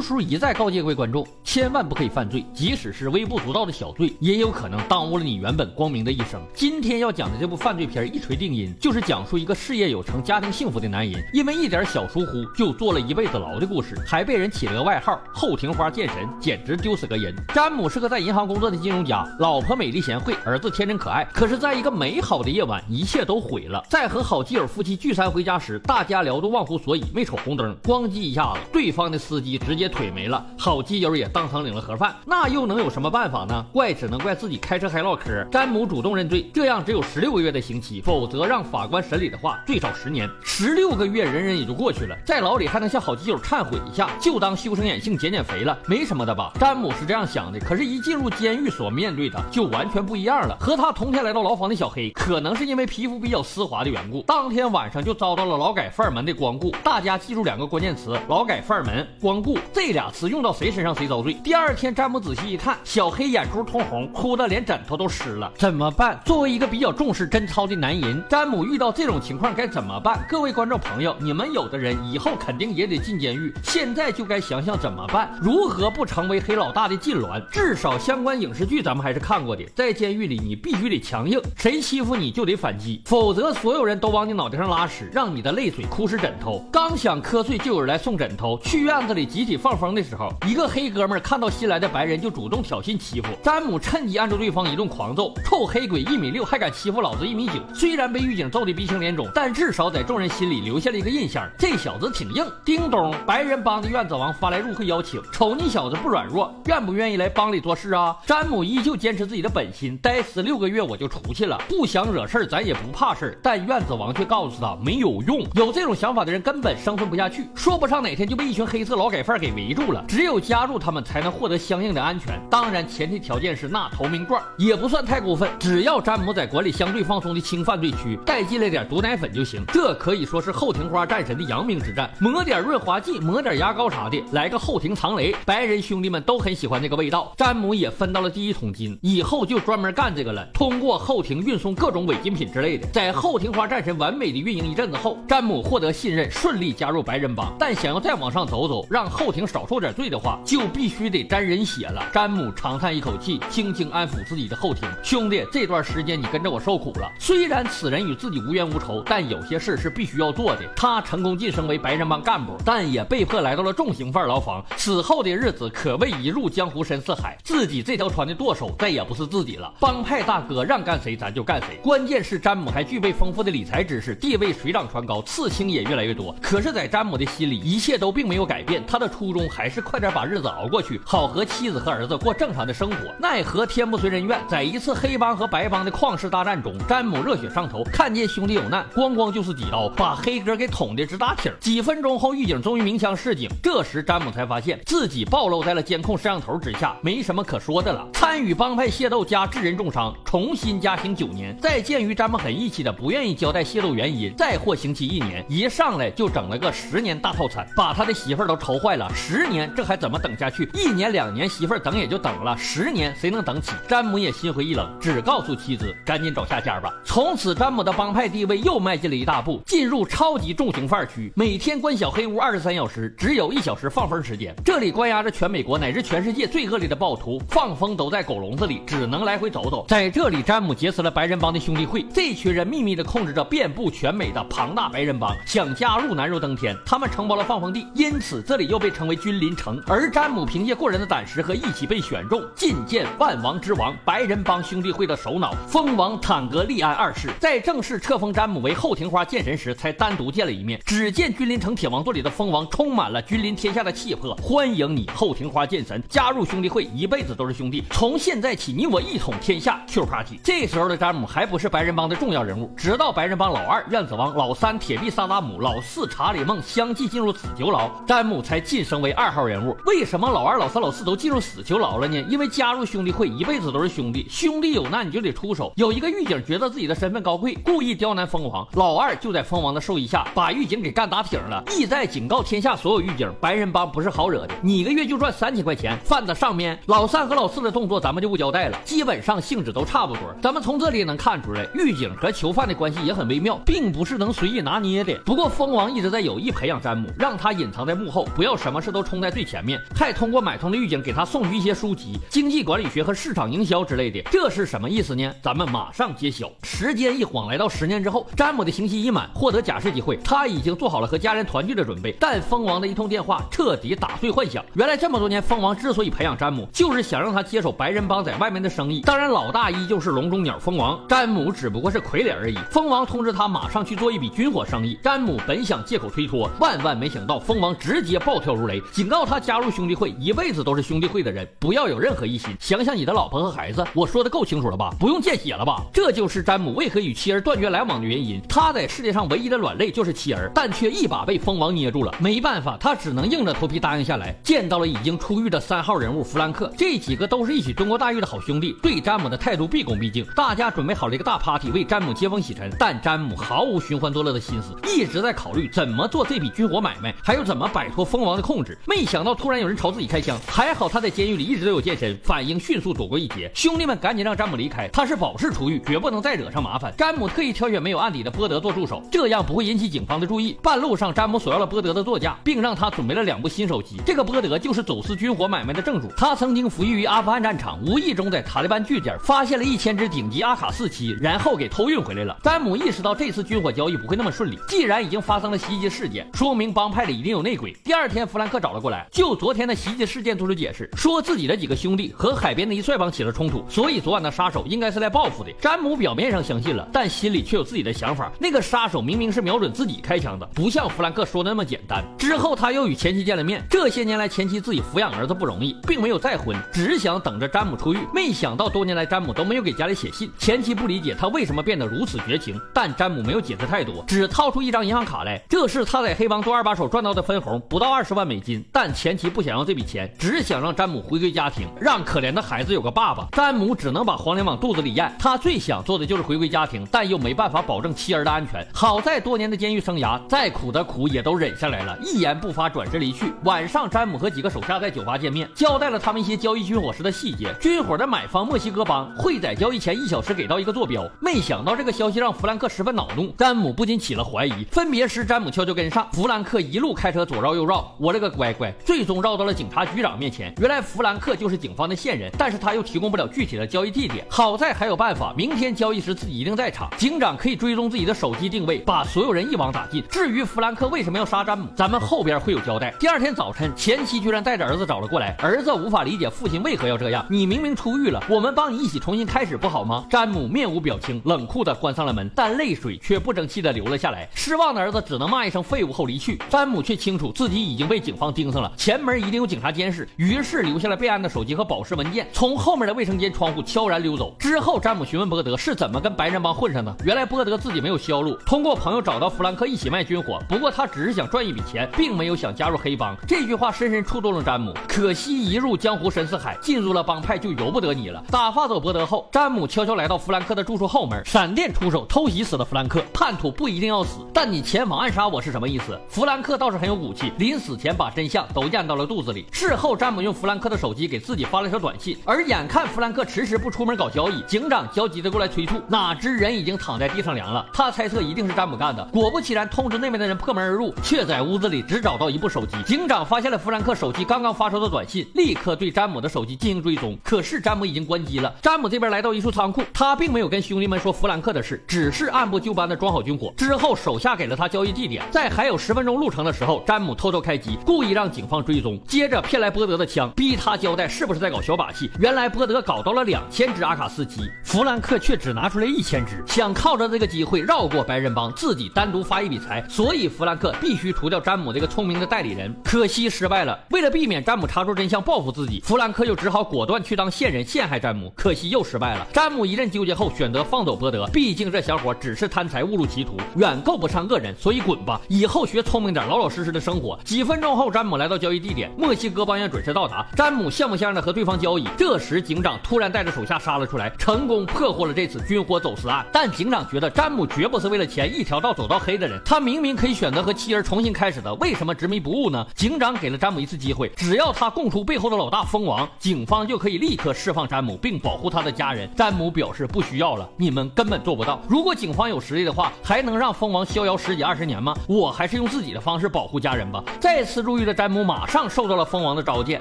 叔一再告诫各位观众，千万不可以犯罪，即使是微不足道的小罪，也有可能耽误了你原本光明的一生。今天要讲的这部犯罪片一锤定音，就是讲述一个事业有成、家庭幸福的男人，因为一点小疏忽就坐了一辈子牢的故事，还被人起了个外号“后庭花剑神”，简直丢死个人。詹姆是个在银行工作的金融家，老婆美丽贤惠，儿子天真可爱。可是，在一个美好的夜晚，一切都毁了。在和好基友夫妻聚餐回家时，大家聊得忘乎所以，没瞅红灯，咣叽一下子，对方的司机直接腿没了，好基友也当场领了盒饭。那又能有什么办法呢？怪只能怪自己开车还唠嗑。詹姆主动认罪，这样只有十六个月的刑期，否则让法官审理的话，最少十年。十六个月，人人也就过去了，在牢里还能向好基友忏悔一下，就当修身养性、减减肥了，没什么的吧？詹姆是这样想的，可是，一进入监狱所面对的就完全不一样了。和他同天来到牢房的小黑，可能是因为皮肤比较丝滑的缘故，当天晚上就遭到了劳改犯们的光顾。大家记住两个关键词：劳改犯们、光顾。这俩词用到谁身上谁遭罪。第二天，詹姆仔细一看，小黑眼珠通红，哭得连枕头都湿了。怎么办？作为一个比较重视贞操的男人，詹姆遇到这种情况该怎么办？各位观众朋友，你们有的人以后肯定也得进监狱，现在就该想想怎么办，如何不成为黑老大的禁脔。至少相关影视剧咱们还是看过的，在监狱里你必须得强硬，谁欺负你就得反击，否则所有人都往你脑袋上拉屎，让你的泪水哭湿枕头。刚想瞌睡，就有人来送枕头。去院子里集体放风的时候，一个黑哥们看到新来的白人就主动挑衅欺负詹姆，趁机按住对方一顿狂揍。臭黑鬼一米六还敢欺负老子一米九，虽然被狱警揍得鼻青脸肿，但至少在众人心里留下了一个印象，这小子挺硬。叮咚，白人帮的院子王发来入会邀请，瞅你小子不软弱，愿不愿意来帮里做事啊？詹姆依旧坚持自己的本心，待死六个月我就出去了，不想惹事儿，咱也不怕事儿。但院子王却告诉他没有用，有这种想法的人根本生存不下去，说不上哪天就被一群黑色劳改犯给围住了，只有加入他们才能获得相应的安全。当然，前提条件是那投名状，也不算太过分，只要詹姆在管理相对放松的轻犯罪区，带进来点毒奶粉就行。这可以说是后庭花战神的扬名之战，抹点润滑剂，抹点牙膏啥的，来个后庭藏雷，白人兄弟们都很喜欢那个味道。詹姆也分到了第一桶金，以后就专门干这个了。通过后庭运送各种违禁品之类的，在后庭花战神完美的运营一阵子后，詹姆获得信任，顺利加入白人帮。但想要再往上走走，让后庭少受点罪的话，就必须得沾人血了。詹姆长叹一口气，轻轻安抚自己的后庭兄弟：“这段时间你跟着我受苦了。虽然此人与自己无冤无仇，但有些事是必须要做的。他成功晋升为白人帮干部，但也被迫来到了重刑犯牢房。此后的日子可谓一入江湖深似海，自己这条船的舵手再也不是自己了。帮派大哥让干谁咱就干谁。关键是詹姆还具备丰富的理财知识，地位水涨船高，刺青也越来越多。可是，在詹姆的心里，一切都并没有改变，他的初衷还是快点把日子熬过去，好和妻子和儿子过正常的生活。奈何天不遂人愿，在一次黑帮和白帮的旷世大战中，詹姆热血上头，看见兄弟有难，咣咣就是几刀，把黑哥给捅的直打挺。几分钟后，狱警终于鸣枪示警，这时詹姆才发现自己暴露在了监控摄像头之下，没什么可说的了。参与帮派械斗加致人重伤，重新加刑九年。再鉴于詹姆很义气的不愿意交代械斗原因，再获刑期一年。一上来就整了个十年大套餐，把他的媳妇儿都愁坏了。十年这还怎么等下去？一年。两年。媳妇儿等也就等了，十年。谁能等起？詹姆也心灰意冷，只告诉妻子赶紧找下家吧。从此，詹姆的帮派地位又迈进了一大步，进入超级重刑犯区，每天关小黑屋二十三小时，只有一小时放风时间。这里关押着全美国乃至全世界最恶劣的暴徒，放风都在狗笼子里，只能来回走走。在这里，詹姆结识了白人帮的兄弟会，这群人秘密的控制着遍布全美的庞大白人帮，想加入难如登天。他们承包了放风地，因此这里又被称为君临城。而詹姆凭借过人的胆识和义气被选中，觐见万王之王白人帮兄弟会的首脑蜂王坦格利安二世。在正式册封詹姆为后庭花剑神时，才单独见了一面。只见君临城铁王座里的蜂王充满了君临天下的气魄，欢迎你后庭花剑神加入兄弟会，一辈子都是兄弟。从现在起，你我一统天下。Q party。这时候的詹姆还不是白人帮的重要人物，直到白人帮老二院子王、老三铁臂萨达姆、老四查理梦相继进入死囚牢，詹姆才晋升为二号人物。为什么老二、老三、老四都进入死囚牢了呢？因为加入兄弟会，一辈子都是兄弟，兄弟有难你就得出手。有一个狱警觉得自己的身份高贵，故意刁难蜂王，老二就在蜂王的授意下把狱警给干打挺了，意在警告天下所有狱警，白人帮不是好惹的，你一个月就赚三千块钱，犯得上面。老三和老四的动作咱们就不交代了，基本上性质都差不多。咱们从这里能看出来，狱警和囚犯的关系也很微妙，并不是能随意拿捏的。不过蜂王一直在有意培养詹姆，让他隐藏在幕后，不要什么事事都冲在最前面，还通过买通的狱警给他送去一些书籍、经济管理学和市场营销之类的。这是什么意思呢？咱们马上揭晓。时间一晃来到十年之后，詹姆的刑期已满，获得假释机会，他已经做好了和家人团聚的准备。但蜂王的一通电话彻底打碎幻想。原来这么多年，蜂王之所以培养詹姆，就是想让他接手白人帮在外面的生意。当然，老大依旧是笼中鸟蜂王，詹姆只不过是傀儡而已。蜂王通知他马上去做一笔军火生意，詹姆本想借口推脱，万万没想到蜂王直接暴跳如雷，警告他加入兄弟会一辈子都是兄弟会的人，不要有任何异心。想想你的老婆和孩子，我说的够清楚了吧？不用见血了吧？这就是詹姆为何与妻儿断绝来往的原因。他在世界上唯一的软肋就是妻儿，但却一把被蜂王捏住了。没办法，他只能硬着头皮答应下来。见到了已经出狱的三号人物弗兰克，这几个都是一起中过大狱的好兄弟，对詹姆的态度毕恭毕敬。大家准备好了一个大 party 为詹姆接风洗尘，但詹姆毫无寻欢作乐的心思，一直在考虑怎么做这笔军火买卖，还有怎么摆脱蜂王的控控制。没想到突然有人朝自己开枪，还好他在监狱里一直都有健身，反应迅速躲过一劫。兄弟们赶紧让詹姆离开，他是保释出狱，绝不能再惹上麻烦。詹姆特意挑选没有案底的波德做助手，这样不会引起警方的注意。半路上，詹姆索要了波德的座驾，并让他准备了两部新手机。这个波德就是走私军火买卖的正主，他曾经服役于阿富汗战场，无意中在塔利班据点发现了一千只顶级阿卡四七，然后给偷运回来了。詹姆意识到这次军火交易不会那么顺利，既然已经发生了袭击事件，说明帮派里一定有内鬼。第二天，弗兰克找了过来，就昨天的袭击事件做出解释，说自己的几个兄弟和海边的一帅帮起了冲突，所以昨晚的杀手应该是来报复的。詹姆表面上相信了，但心里却有自己的想法。那个杀手明明是瞄准自己开枪的，不像弗兰克说的那么简单。之后他又与前妻见了面，这些年来前妻自己抚养儿子不容易，并没有再婚，只想等着詹姆出狱。没想到多年来詹姆都没有给家里写信，前妻不理解他为什么变得如此绝情，但詹姆没有解释太多，只掏出一张银行卡来，这是他在黑帮做二把手赚到的分红，不到二十万美金。但前妻不想要这笔钱，只想让詹姆回归家庭，让可怜的孩子有个爸爸。詹姆只能把黄连往肚子里咽，他最想做的就是回归家庭，但又没办法保证妻儿的安全。好在多年的监狱生涯，再苦的苦也都忍下来了，一言不发，转身离去。晚上，詹姆和几个手下在酒吧见面，交代了他们一些交易军火时的细节。军火的买方墨西哥帮会在交易前一小时给到一个坐标。没想到这个消息让弗兰克十分恼怒，詹姆不禁起了怀疑。分别时，詹姆悄悄跟上，弗兰克一路开车左绕右绕，我这个乖乖，最终绕到了警察局长面前。原来弗兰克就是警方的线人，但是他又提供不了具体的交易地点。好在还有办法，明天交易时自己一定在场，警长可以追踪自己的手机定位，把所有人一网打尽。至于弗兰克为什么要杀詹姆，咱们后边会有交代。第二天早晨，前妻居然带着儿子找了过来，儿子无法理解父亲为何要这样。你明明出狱了，我们帮你一起重新开始不好吗？詹姆面无表情，冷酷的关上了门，但泪水却不争气的流了下来。失望的儿子只能骂一声废物后离去。詹姆却清楚自己已经被警方盯上了，前门一定有警察监视，于是留下了备案的手机和保释文件，从后面的卫生间窗户悄然溜走。之后，詹姆询问波德是怎么跟白人帮混上的，原来波德自己没有销路，通过朋友找到弗兰克一起卖军火，不过他只是想赚一笔钱，并没有想加入黑帮。这句话深深触动了詹姆。可惜一入江湖深似海，进入了帮派就由不得你了。打发走波德后，詹姆悄悄来到弗兰克的住处后门，闪电出手偷袭死了弗兰克。叛徒不一定要死，但你前往暗杀我是什么意思？弗兰克倒是很有骨气，临死前把真相都咽到了肚子里。事后，詹姆用弗兰克的手机给自己发了条短信，而眼看弗兰克迟迟不出门搞交易，警长焦急的过来催促，哪知人已经躺在地上凉了。他猜测一定是詹姆干的，果不其然，通知那边的人破门而入，却在屋子里只找到一部手机。警长发现了弗兰克手机刚刚发出的短信，立刻对詹姆的手机进行追踪。可是詹姆已经关机了。詹姆这边来到一处仓库，他并没有跟兄弟们说弗兰克的事，只是按部就班的装好军火。之后手下给了他交易地点，在还有十分钟路程的时候，詹姆偷偷开机，故故意让警方追踪，接着骗来波德的枪，逼他交代是不是在搞小把戏。原来波德搞到了两千只阿卡斯基，弗兰克却只拿出来一千只，想靠着这个机会绕过白人帮，自己单独发一笔财。所以弗兰克必须除掉詹姆这个聪明的代理人，可惜失败了。为了避免詹姆查出真相报复自己，弗兰克就只好果断去当线人陷害詹姆，可惜又失败了。詹姆一阵纠结后选择放走波德，毕竟这小伙只是贪财误入歧途，远够不上恶人，所以滚吧，以后学聪明点，老老实实的生活。几分钟后，詹姆来到交易地点，墨西哥帮员准时到达，詹姆像模像样的和对方交易。这时警长突然带着手下杀了出来，成功破获了这次军火走私案。但警长觉得詹姆绝不是为了钱一条道走到黑的人，他明明可以选择和妻儿重新开始的，为什么执迷不悟呢？警长给了詹姆一次机会，只要他供出背后的老大蜂王，警方就可以立刻释放詹姆，并保护他的家人。詹姆表示不需要了，你们根本做不到。如果警方有实力的话，还能让蜂王逍遥十几二十年吗？我还是用自己的方式保护家人。吧。再次入入。入狱的詹姆马上受到了蜂王的召见，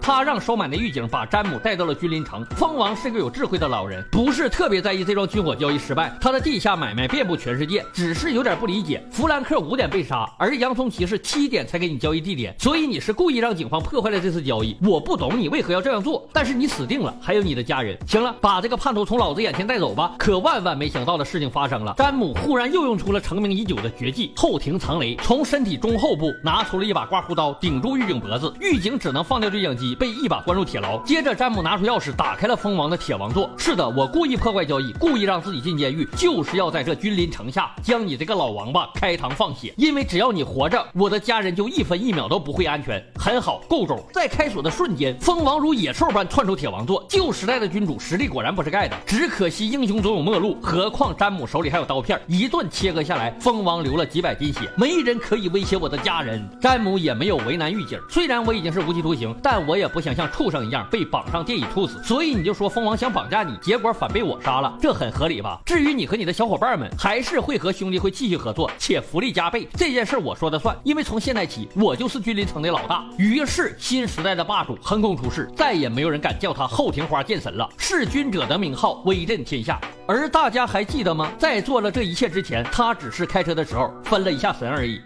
他让收买的狱警把詹姆带到了君临城。蜂王是个有智慧的老人，不是特别在意这桩军火交易失败，他的地下买卖遍布全世界，只是有点不理解，弗兰克五点被杀，而洋葱骑士七点才给你交易地点，所以你是故意让警方破坏了这次交易。我不懂你为何要这样做，但是你死定了，还有你的家人。行了，把这个叛徒从老子眼前带走吧。可万万没想到的事情发生了，詹姆忽然又用出了成名已久的绝技后庭藏雷，从身体中后部拿出了一把刮胡刀，顶顶住狱警脖子，狱警只能放掉对讲机，被一把关入铁牢。接着，詹姆拿出钥匙，打开了蜂王的铁王座。是的，我故意破坏交易，故意让自己进监狱，就是要在这君临城下将你这个老王八开膛放血。因为只要你活着，我的家人就一分一秒都不会安全。很好，够钟。在开锁的瞬间，蜂王如野兽般窜出铁王座。旧时代的君主实力果然不是盖的，只可惜英雄总有末路。何况詹姆手里还有刀片，一顿切割下来，蜂王流了几百滴血，没人可以威胁我的家人。詹姆也没有为难狱警，虽然我已经是无期徒刑，但我也不想像畜生一样被绑上电椅处死。所以你就说蜂王想绑架你，结果反被我杀了，这很合理吧？至于你和你的小伙伴们，还是会和兄弟会继续合作，且福利加倍。这件事我说的算，因为从现在起，我就是君临城的老大。于是新时代的霸主横空出世，再也没有人敢叫他后庭花剑神了，弑君者的名号威震天下。而大家还记得吗？在做了这一切之前，他只是开车的时候分了一下神而已。